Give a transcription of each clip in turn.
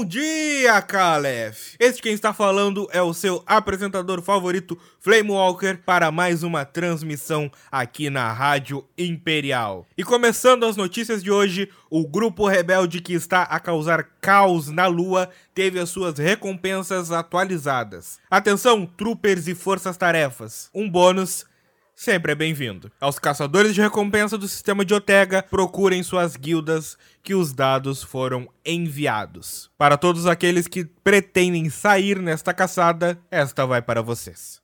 Bom dia, Calef! Este quem está falando é o seu apresentador favorito, Flame Walker, para mais uma transmissão aqui na Rádio Imperial. E começando as notícias de hoje, o grupo rebelde que está a causar caos na Lua teve as suas recompensas atualizadas. Atenção, troopers e forças-tarefas. Um bônus sempre é bem-vindo. Aos caçadores de recompensa do sistema de Otega, procurem suas guildas que os dados foram enviados. Para todos aqueles que pretendem sair nesta caçada, esta vai para vocês.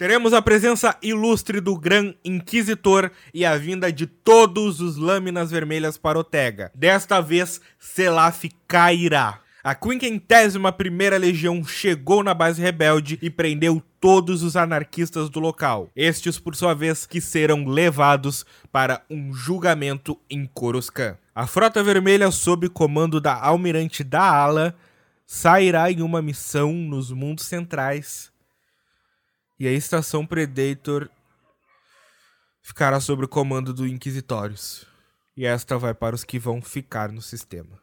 Teremos a presença ilustre do Gran Inquisitor e a vinda de todos os Lâminas Vermelhas para Otega. Desta vez, Selaf cairá. A quinquentésima primeira legião chegou na base rebelde e prendeu todos os anarquistas do local. Estes, por sua vez, que serão levados para um julgamento em Coruscant. A Frota Vermelha, sob comando da Almirante da Ala, sairá em uma missão nos mundos centrais e a estação Predator ficará sob o comando do Inquisitórios. E esta vai para os que vão ficar no sistema.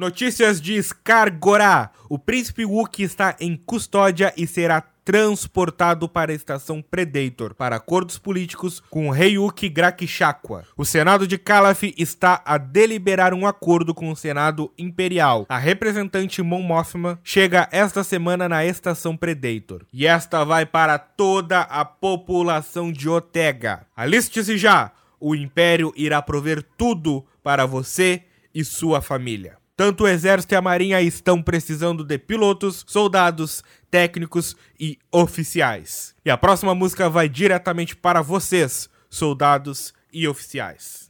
Notícias de Skargorá. O príncipe Wookie está em custódia e será transportado para a estação Predator para acordos políticos com o rei Wookie Grakshakwa. O Senado de Calaf está a deliberar um acordo com o Senado Imperial. A representante Mon Mothma chega esta semana na estação Predator. E esta vai para toda a população de Otega. Aliste-se já! O Império irá prover tudo para você e sua família. Tanto o Exército e a Marinha estão precisando de pilotos, soldados, técnicos e oficiais. E a próxima música vai diretamente para vocês, soldados e oficiais.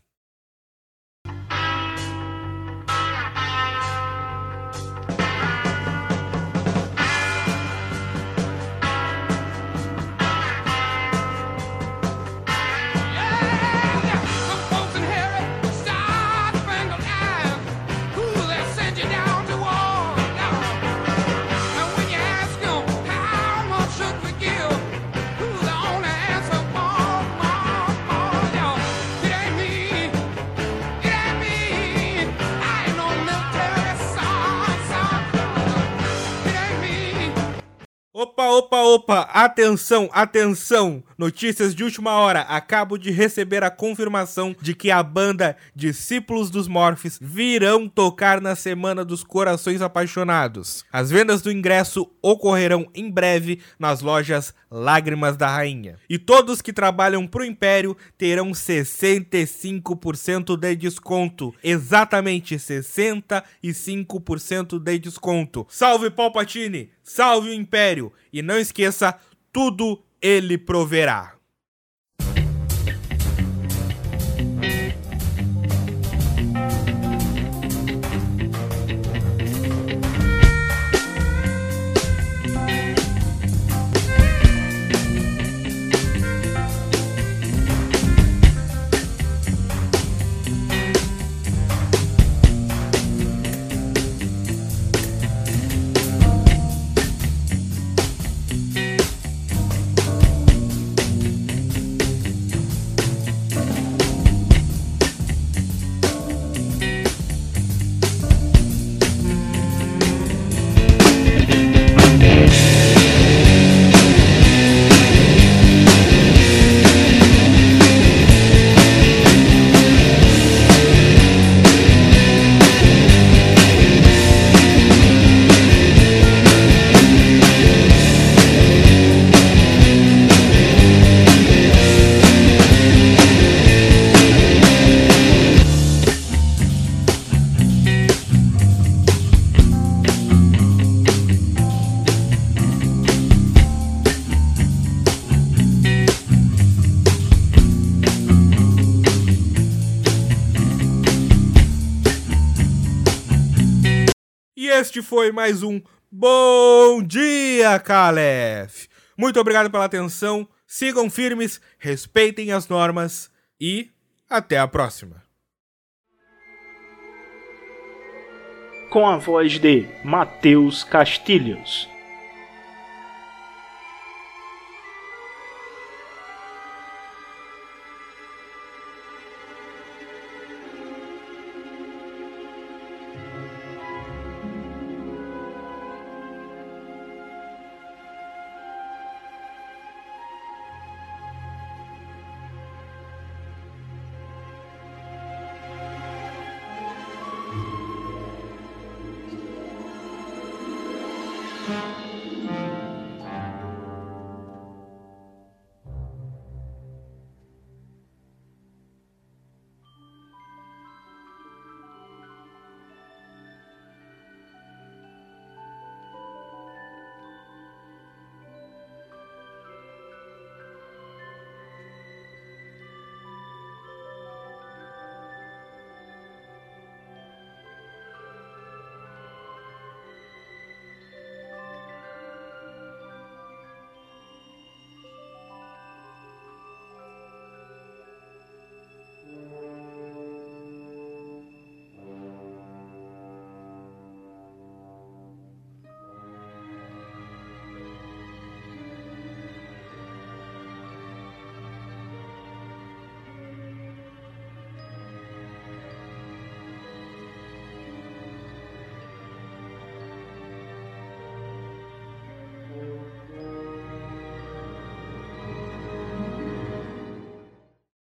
Opa! Atenção, atenção! Notícias de última hora. Acabo de receber a confirmação de que a banda Discípulos dos Morphs virão tocar na Semana dos Corações Apaixonados. As vendas do ingresso ocorrerão em breve nas lojas Lágrimas da Rainha. E todos que trabalham pro Império terão 65% de desconto. Exatamente 65% de desconto. Salve Palpatine! Salve o Império! E não esqueça, tudo ele proverá. Este foi mais um Bom Dia, Calef! Muito obrigado pela atenção, sigam firmes, respeitem as normas e até a próxima. Com a voz de Matheus Castilhos.